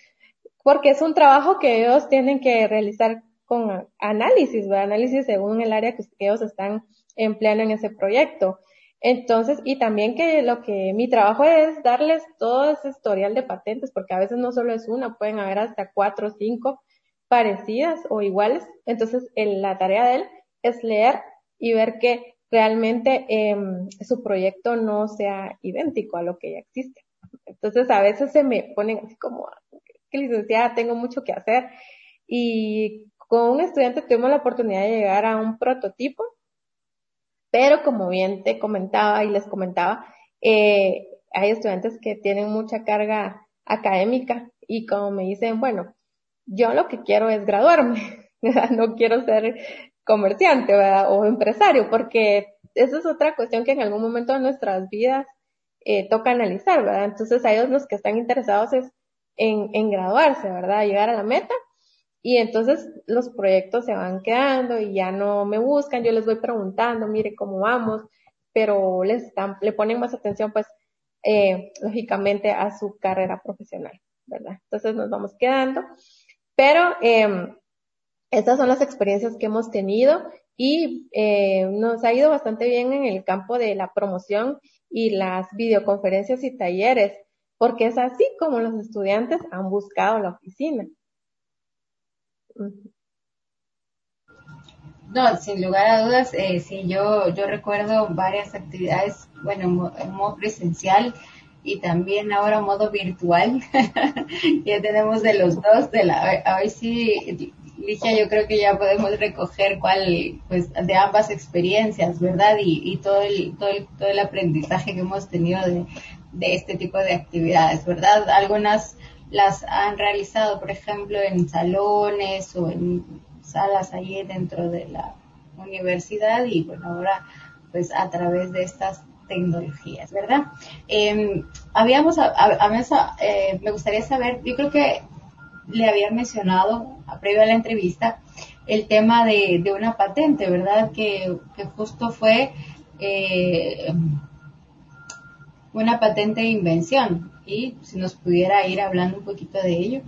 porque es un trabajo que ellos tienen que realizar con análisis, análisis según el área que ellos están empleando en ese proyecto. Entonces, y también que lo que mi trabajo es darles todo ese historial de patentes, porque a veces no solo es una, pueden haber hasta cuatro o cinco parecidas o iguales. Entonces, la tarea de él es leer y ver que realmente em, su proyecto no sea idéntico a lo que ya existe. Entonces, a veces se me ponen así como, que licenciada, tengo mucho que hacer. Y con un estudiante tuvimos la oportunidad de llegar a un prototipo, pero como bien te comentaba y les comentaba, eh, hay estudiantes que tienen mucha carga académica y como me dicen, bueno, yo lo que quiero es graduarme, [laughs] no quiero ser comerciante o empresario, porque esa es otra cuestión que en algún momento de nuestras vidas eh, toca analizar, ¿verdad? Entonces a ellos los que están interesados es en, en graduarse, ¿verdad? Llegar a la meta y entonces los proyectos se van quedando y ya no me buscan, yo les voy preguntando, mire cómo vamos, pero les están, le ponen más atención pues eh, lógicamente a su carrera profesional, ¿verdad? Entonces nos vamos quedando, pero eh, estas son las experiencias que hemos tenido y eh, nos ha ido bastante bien en el campo de la promoción y las videoconferencias y talleres, porque es así como los estudiantes han buscado la oficina. No, sin lugar a dudas, eh, sí, yo, yo recuerdo varias actividades, bueno, en modo presencial y también ahora modo virtual. [laughs] ya tenemos de los dos, de la, sí, Ligia, yo creo que ya podemos recoger cuál, pues, de ambas experiencias, ¿verdad? Y, y todo el, todo el, todo el aprendizaje que hemos tenido de, de este tipo de actividades, ¿verdad? Algunas las han realizado, por ejemplo, en salones o en salas allí dentro de la universidad y bueno, ahora pues a través de estas tecnologías, ¿verdad? Eh, habíamos, a, a, eh, me gustaría saber, yo creo que le había mencionado a previo a la entrevista el tema de, de una patente, ¿verdad? Que, que justo fue eh, una patente de invención y si nos pudiera ir hablando un poquito de ello.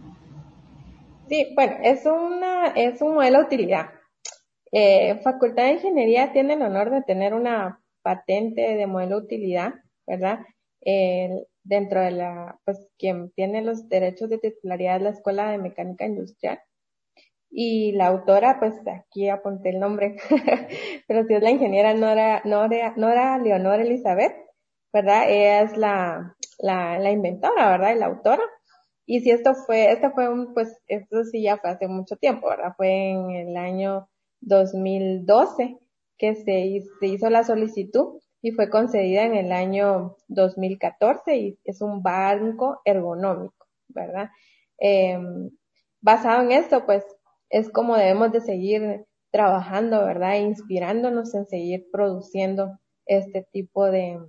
Sí, bueno, es una, es un modelo de utilidad. Eh, Facultad de Ingeniería tiene el honor de tener una patente de modelo de utilidad, ¿verdad? dentro de la, pues quien tiene los derechos de titularidad es la Escuela de Mecánica Industrial. Y la autora, pues aquí apunté el nombre, [laughs] pero si es la ingeniera Nora, Nora, Nora Leonor Elizabeth, ¿verdad? Ella es la, la, la inventora, ¿verdad? Y la autora. Y si esto fue, esto fue un, pues, esto sí ya fue hace mucho tiempo, ¿verdad? Fue en el año 2012 que se, se hizo la solicitud y fue concedida en el año 2014 y es un banco ergonómico, ¿verdad? Eh, basado en esto, pues es como debemos de seguir trabajando, ¿verdad? inspirándonos en seguir produciendo este tipo de,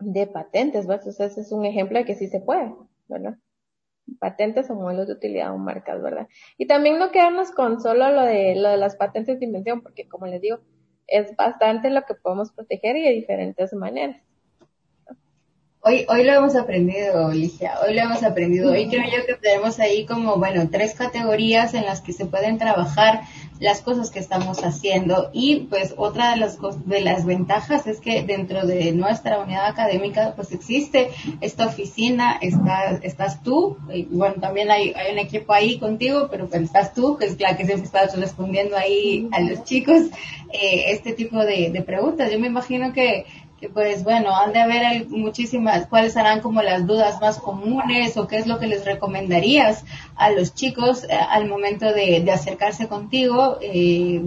de patentes, ¿verdad? Entonces, ese es un ejemplo de que sí se puede, ¿verdad? patentes o modelos de utilidad o marcas, ¿verdad? Y también no quedarnos con solo lo de, lo de las patentes de invención, porque como les digo, es bastante lo que podemos proteger y de diferentes maneras. Hoy, hoy lo hemos aprendido, Ligia, hoy lo hemos aprendido. Hoy creo yo que tenemos ahí como, bueno, tres categorías en las que se pueden trabajar las cosas que estamos haciendo. Y pues otra de las, de las ventajas es que dentro de nuestra unidad académica pues existe esta oficina, está, estás tú, y bueno, también hay, hay un equipo ahí contigo, pero pues estás tú, que es la que siempre estás respondiendo ahí a los chicos eh, este tipo de, de preguntas. Yo me imagino que que pues bueno, han de haber muchísimas, cuáles serán como las dudas más comunes o qué es lo que les recomendarías a los chicos eh, al momento de, acercarse contigo, eh,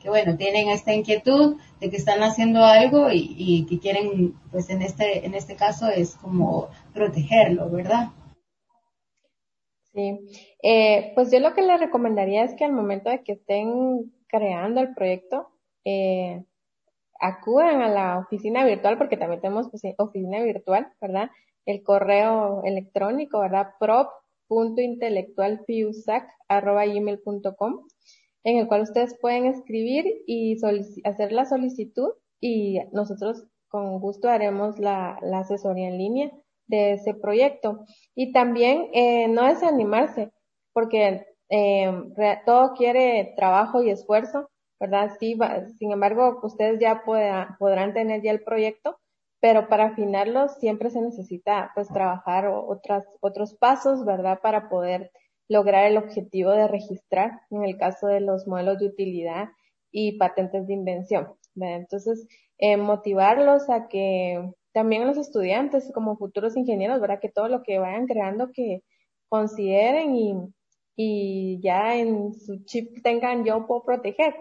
que bueno, tienen esta inquietud de que están haciendo algo y, que quieren, pues en este, en este caso es como protegerlo, ¿verdad? Sí, eh, pues yo lo que les recomendaría es que al momento de que estén creando el proyecto, eh, acudan a la oficina virtual, porque también tenemos oficina virtual, ¿verdad? El correo electrónico, ¿verdad? prop.intelectualfiusac.com, en el cual ustedes pueden escribir y hacer la solicitud y nosotros con gusto haremos la, asesoría en línea de ese proyecto. Y también eh, no desanimarse, porque eh, todo quiere trabajo y esfuerzo ¿verdad? Sí, sin embargo, ustedes ya podrán tener ya el proyecto, pero para afinarlo siempre se necesita pues trabajar otras, otros pasos, ¿verdad? Para poder lograr el objetivo de registrar en el caso de los modelos de utilidad y patentes de invención. Entonces, eh, motivarlos a que también los estudiantes como futuros ingenieros, ¿verdad? Que todo lo que vayan creando que consideren y, y ya en su chip tengan yo puedo proteger,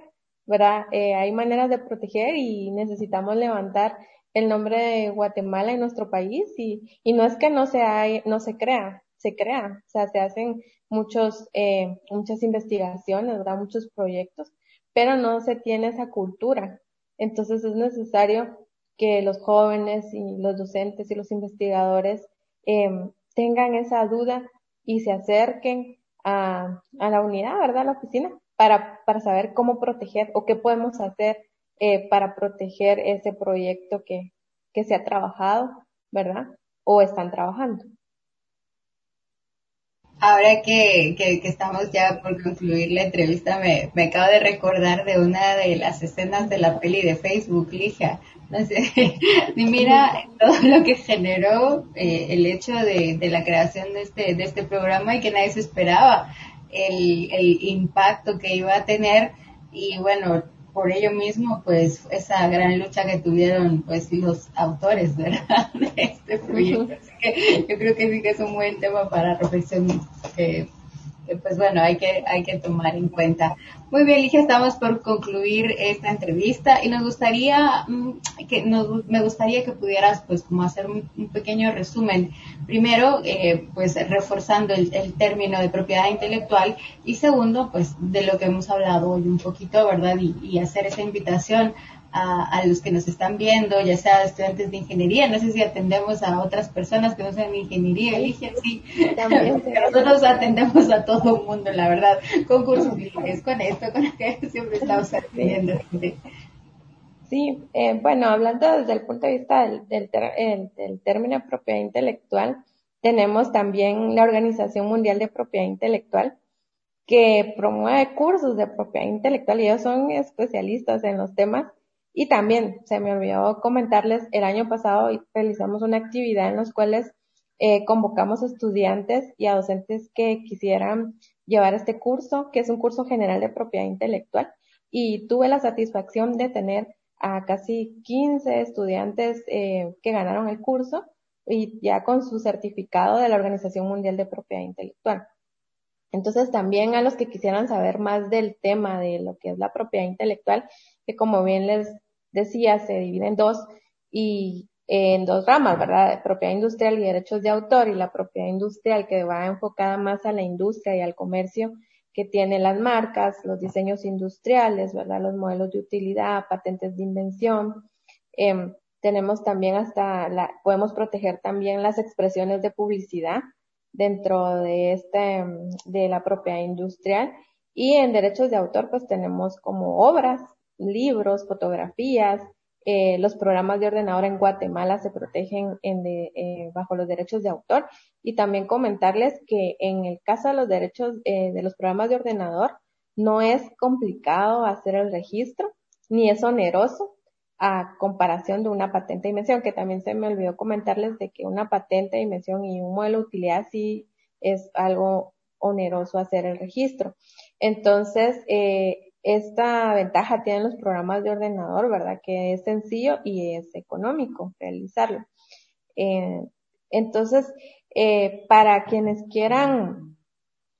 ¿verdad? Eh, hay maneras de proteger y necesitamos levantar el nombre de Guatemala en nuestro país y, y no es que no se, hay, no se crea, se crea, o sea, se hacen muchos, eh, muchas investigaciones, ¿verdad? Muchos proyectos, pero no se tiene esa cultura. Entonces es necesario que los jóvenes y los docentes y los investigadores eh, tengan esa duda y se acerquen a, a la unidad, ¿verdad? A la oficina para, para saber cómo proteger o qué podemos hacer eh, para proteger ese proyecto que, que se ha trabajado, ¿verdad? O están trabajando. Ahora que, que, estamos ya por concluir la entrevista, me, me, acabo de recordar de una de las escenas de la peli de Facebook, Lija. No sé, [laughs] y mira todo lo que generó eh, el hecho de, de, la creación de este, de este programa y que nadie se esperaba el, el impacto que iba a tener. Y bueno, por ello mismo, pues esa gran lucha que tuvieron pues los autores, ¿verdad? [laughs] De este proyecto. Así que yo creo que sí que es un buen tema para reflexión eh, pues bueno, hay que, hay que tomar en cuenta. Muy bien, Ligia, estamos por concluir esta entrevista y nos gustaría mm, que nos, me gustaría que pudieras pues como hacer un, pequeño resumen. Primero, eh, pues reforzando el, término de propiedad intelectual y segundo, pues de lo que hemos hablado hoy un poquito, ¿verdad? Y, y hacer esa invitación a, los que nos están viendo, ya sea estudiantes de ingeniería, no sé si atendemos a otras personas que no sean de ingeniería, Eligia, sí, También, [laughs] nosotros atendemos a todo el mundo, la verdad, con cursos es con esto, con lo que [laughs] siempre estamos atendiendo. Sí, eh, bueno, hablando desde el punto de vista del, del, término de propiedad intelectual, tenemos también la Organización Mundial de Propiedad Intelectual, que promueve cursos de propiedad intelectual y ellos son especialistas en los temas y también se me olvidó comentarles, el año pasado realizamos una actividad en los cuales eh, convocamos estudiantes y a docentes que quisieran llevar este curso, que es un curso general de propiedad intelectual. Y tuve la satisfacción de tener a casi 15 estudiantes eh, que ganaron el curso y ya con su certificado de la Organización Mundial de Propiedad Intelectual. Entonces también a los que quisieran saber más del tema de lo que es la propiedad intelectual, que como bien les decía, se divide en dos y en dos ramas, ¿verdad? Propiedad industrial y derechos de autor y la propiedad industrial que va enfocada más a la industria y al comercio que tiene las marcas, los diseños industriales, ¿verdad? Los modelos de utilidad, patentes de invención. Eh, tenemos también hasta la, podemos proteger también las expresiones de publicidad dentro de este, de la propiedad industrial. Y en derechos de autor, pues tenemos como obras, libros, fotografías, eh, los programas de ordenador en Guatemala se protegen en de, eh, bajo los derechos de autor y también comentarles que en el caso de los derechos eh, de los programas de ordenador no es complicado hacer el registro ni es oneroso a comparación de una patente de dimensión, que también se me olvidó comentarles de que una patente de dimensión y un modelo de utilidad sí es algo oneroso hacer el registro. Entonces, eh, esta ventaja tienen los programas de ordenador, ¿verdad? Que es sencillo y es económico realizarlo. Eh, entonces, eh, para quienes quieran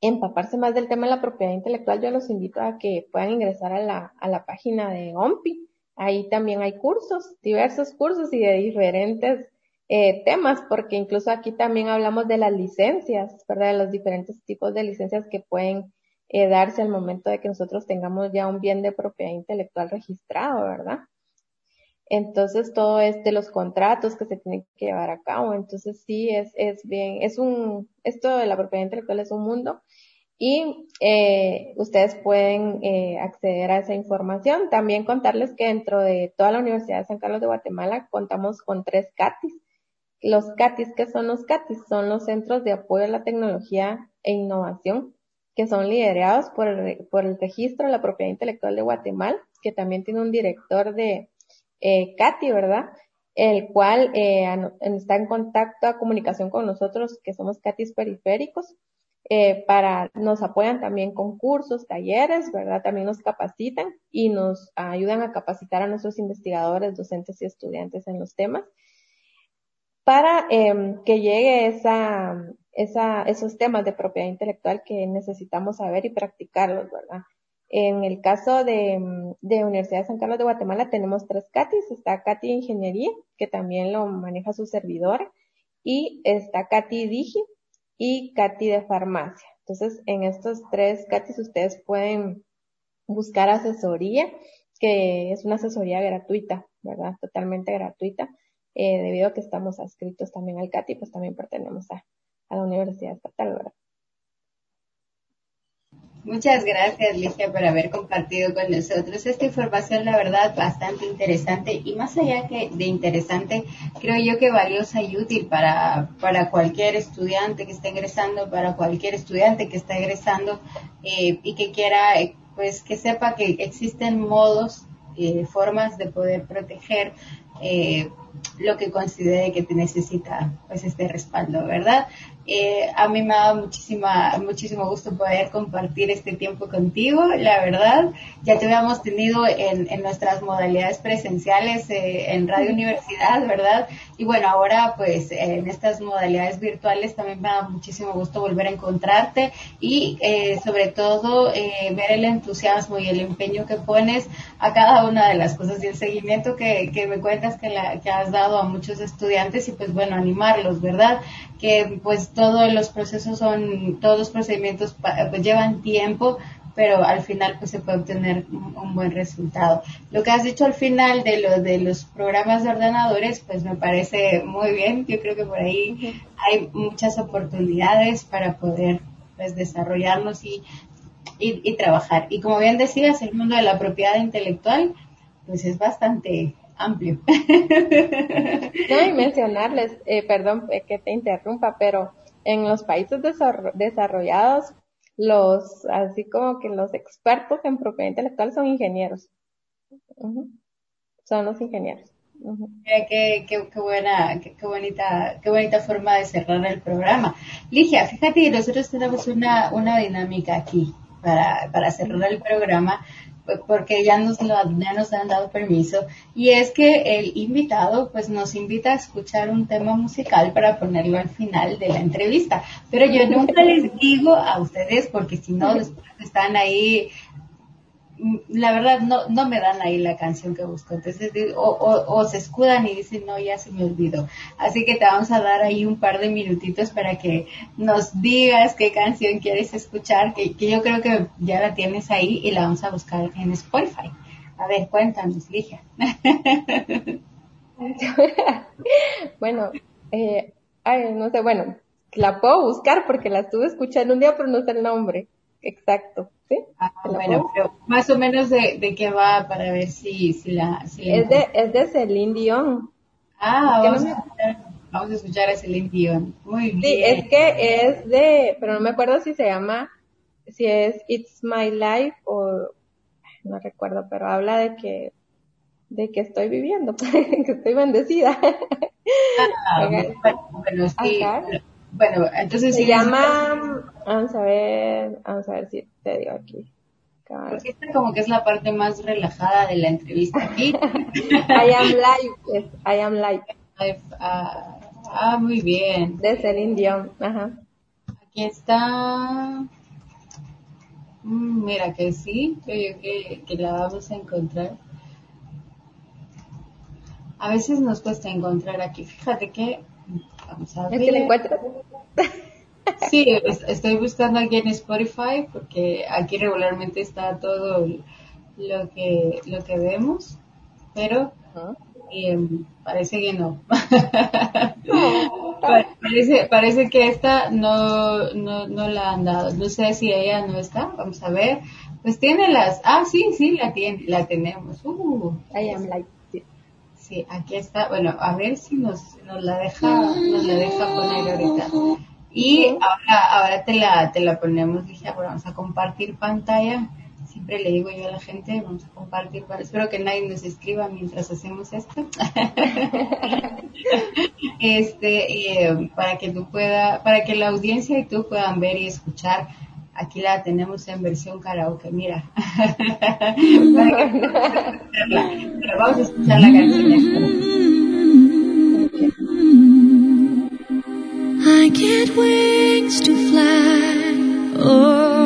empaparse más del tema de la propiedad intelectual, yo los invito a que puedan ingresar a la, a la página de OMPI. Ahí también hay cursos, diversos cursos y de diferentes eh, temas, porque incluso aquí también hablamos de las licencias, ¿verdad? De los diferentes tipos de licencias que pueden eh, darse al momento de que nosotros tengamos ya un bien de propiedad intelectual registrado, ¿verdad? Entonces todo es de los contratos que se tienen que llevar a cabo. Entonces sí es, es bien, es un, esto de la propiedad intelectual es un mundo y eh, ustedes pueden eh, acceder a esa información. También contarles que dentro de toda la Universidad de San Carlos de Guatemala contamos con tres CATIS. Los CATIS, ¿qué son los CATIS? Son los Centros de Apoyo a la Tecnología e Innovación que son liderados por el, por el Registro de la Propiedad Intelectual de Guatemala, que también tiene un director de eh, CATI, ¿verdad? El cual eh, está en contacto a comunicación con nosotros, que somos CATIs periféricos, eh, para, nos apoyan también con cursos, talleres, ¿verdad? También nos capacitan y nos ayudan a capacitar a nuestros investigadores, docentes y estudiantes en los temas para em, que llegue esa, esa, esos temas de propiedad intelectual que necesitamos saber y practicarlos, ¿verdad? En el caso de, de Universidad de San Carlos de Guatemala tenemos tres CATIs. Está CATI Ingeniería, que también lo maneja su servidor, y está CATI Digi y CATI de Farmacia. Entonces, en estos tres CATIs ustedes pueden buscar asesoría, que es una asesoría gratuita, ¿verdad? Totalmente gratuita. Eh, debido a que estamos adscritos también al CATI, pues también pertenecemos a, a la Universidad Estatal, ¿verdad? Muchas gracias, Ligia, por haber compartido con nosotros esta información, la verdad, bastante interesante y más allá que de interesante, creo yo que valiosa y útil para, para cualquier estudiante que esté ingresando, para cualquier estudiante que está egresando eh, y que quiera, eh, pues, que sepa que existen modos, eh, formas de poder proteger eh, lo que considere que te necesita pues este respaldo, ¿verdad? Eh, a mí me ha dado muchísima, muchísimo gusto poder compartir este tiempo contigo, la verdad. Ya te habíamos tenido en, en nuestras modalidades presenciales eh, en Radio Universidad, ¿verdad? Y bueno, ahora pues en estas modalidades virtuales también me da muchísimo gusto volver a encontrarte y eh, sobre todo ver el entusiasmo y el empeño que pones a cada una de las cosas y el seguimiento que, que me cuentas que, la, que has dado a muchos estudiantes y pues bueno, animarlos, ¿verdad? Que pues todos los procesos son, todos los procedimientos pues, llevan tiempo, pero al final pues se puede obtener un, buen resultado. Lo que has dicho al final de lo de los programas de ordenadores, pues me parece muy bien. Yo creo que por ahí hay muchas oportunidades para poder pues desarrollarnos y, y, y trabajar. Y como bien decías, el mundo de la propiedad intelectual pues es bastante amplio. [laughs] No, y mencionarles, eh, perdón eh, que te interrumpa, pero en los países desarrollados, los, así como que los expertos en propiedad intelectual son ingenieros. Son los ingenieros. qué, qué, qué, buena, qué, qué, bonita, qué bonita forma de cerrar el programa. Ligia, fíjate que nosotros tenemos una, una dinámica aquí para, para cerrar el programa porque ya nos, lo, ya nos han dado permiso, y es que el invitado pues nos invita a escuchar un tema musical para ponerlo al final de la entrevista. Pero yo nunca les digo a ustedes, porque si no, después están ahí la verdad no, no me dan ahí la canción que busco. Entonces, o, o, se escudan y dicen, no, ya se me olvidó. Así que te vamos a dar ahí un par de minutitos para que nos digas qué canción quieres escuchar, que, que yo creo que ya la tienes ahí y la vamos a buscar en Spotify. A ver, cuéntanos, Ligia. [laughs] bueno, eh, ay, no sé, bueno, la puedo buscar porque la estuve escuchando un día, pero no sé el nombre exacto. Ah, bueno, pero más o menos de, de, qué va para ver si, si la... Si es, de, es de Celine Dion. Ah, vamos, a escuchar, vamos a escuchar a Celine Dion. Muy bien. Sí, es que es de, pero no me acuerdo si se llama, si es It's My Life o, no recuerdo, pero habla de que, de que estoy viviendo, [laughs] que estoy bendecida. Ah, [laughs] bueno, sí. Bueno, entonces se llama, vamos a ver, vamos a ver si te digo aquí. Porque esta como que es la parte más relajada de la entrevista aquí. I am live, I am live. Ah, ah, muy bien. De Celine Dion, ajá. Aquí está. Mm, mira que sí, creo que, que la vamos a encontrar. A veces nos cuesta encontrar aquí. Fíjate que vamos a ver. La encuentro. [laughs] Sí, estoy buscando aquí en Spotify porque aquí regularmente está todo lo que lo que vemos, pero em, parece que no. [laughs] parece, parece que esta no, no, no la han dado. No sé si ella no está. Vamos a ver. Pues tiene las. Ah, sí, sí, la tiene, la tenemos. Uh, I am like. Aquí está. Bueno, a ver si nos, nos la deja, nos la deja poner ahorita. Y ahora, ahora te la, te la ponemos, dije, bueno, vamos a compartir pantalla. Siempre le digo yo a la gente, vamos a compartir, espero que nadie nos escriba mientras hacemos esto. [laughs] este, eh, para que tú pueda, para que la audiencia y tú puedan ver y escuchar. Aquí la tenemos en versión karaoke, mira. [laughs] Vamos a escuchar la canción. I get wings to fly. Oh,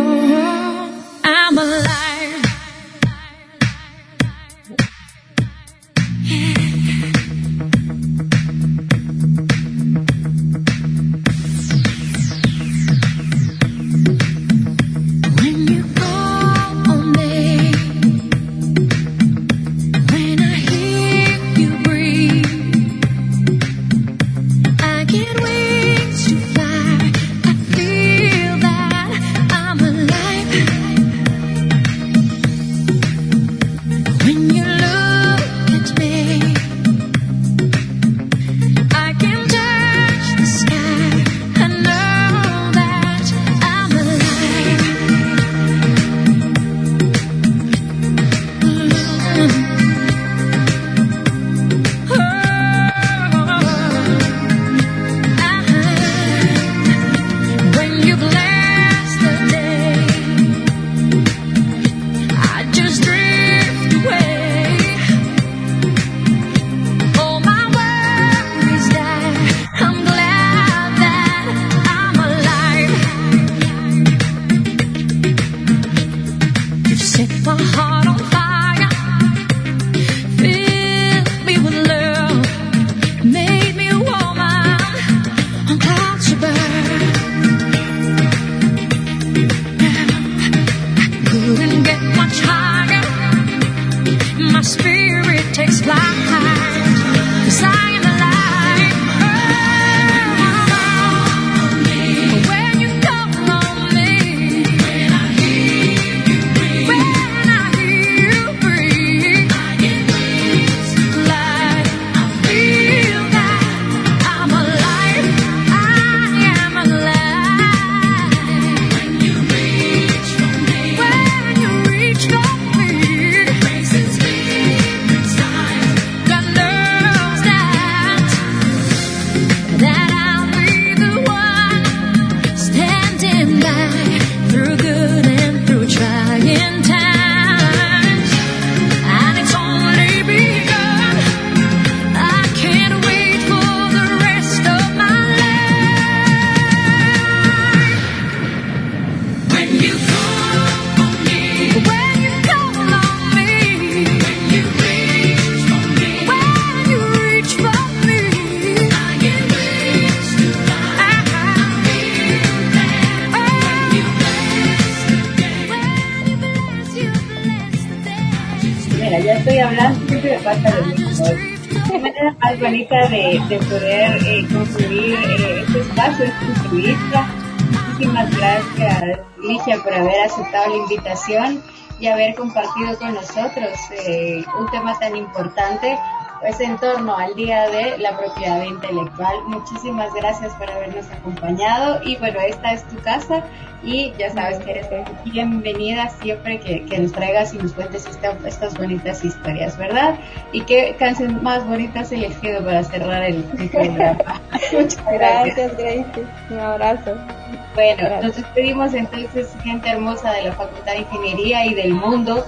de, de poder eh, construir eh, este espacio, esta entrevista. Muchísimas gracias, Ligia, por haber aceptado la invitación y haber compartido con nosotros eh, un tema tan importante pues en torno al Día de la Propiedad Intelectual. Muchísimas gracias por habernos acompañado y bueno, esta es tu casa y ya sabes que eres bienvenida siempre que, nos traigas y nos cuentes estas bonitas historias, ¿verdad? Y qué canción más bonita has elegido para cerrar el, programa. [laughs] Muchas gracias. Gracias, Gracie. Un abrazo. Bueno, nos despedimos entonces, gente hermosa de la Facultad de Ingeniería y del mundo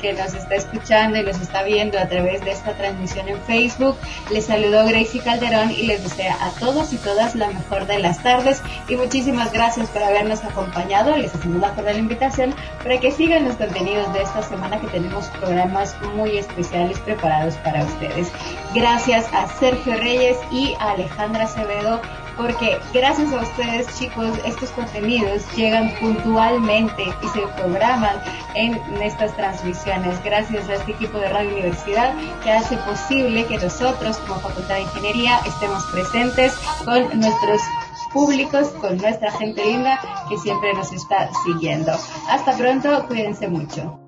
que nos está escuchando y nos está viendo a través de esta transmisión en Facebook. Les saludo Gracie Calderón y les deseo a todos y todas la mejor de las tardes y muchísimas gracias por habernos acompañado. Les hacemos la invitación para que sigan los contenidos de esta semana que tenemos programas muy especiales preparados para ustedes. Gracias a Sergio Reyes y a Alejandra Acevedo porque gracias a ustedes chicos estos contenidos llegan puntualmente y se programan en estas transmisiones gracias a este equipo de Radio Universidad que hace posible que nosotros como Facultad de Ingeniería estemos presentes con nuestros públicos, con nuestra gente linda que siempre nos está siguiendo. Hasta pronto, cuídense mucho.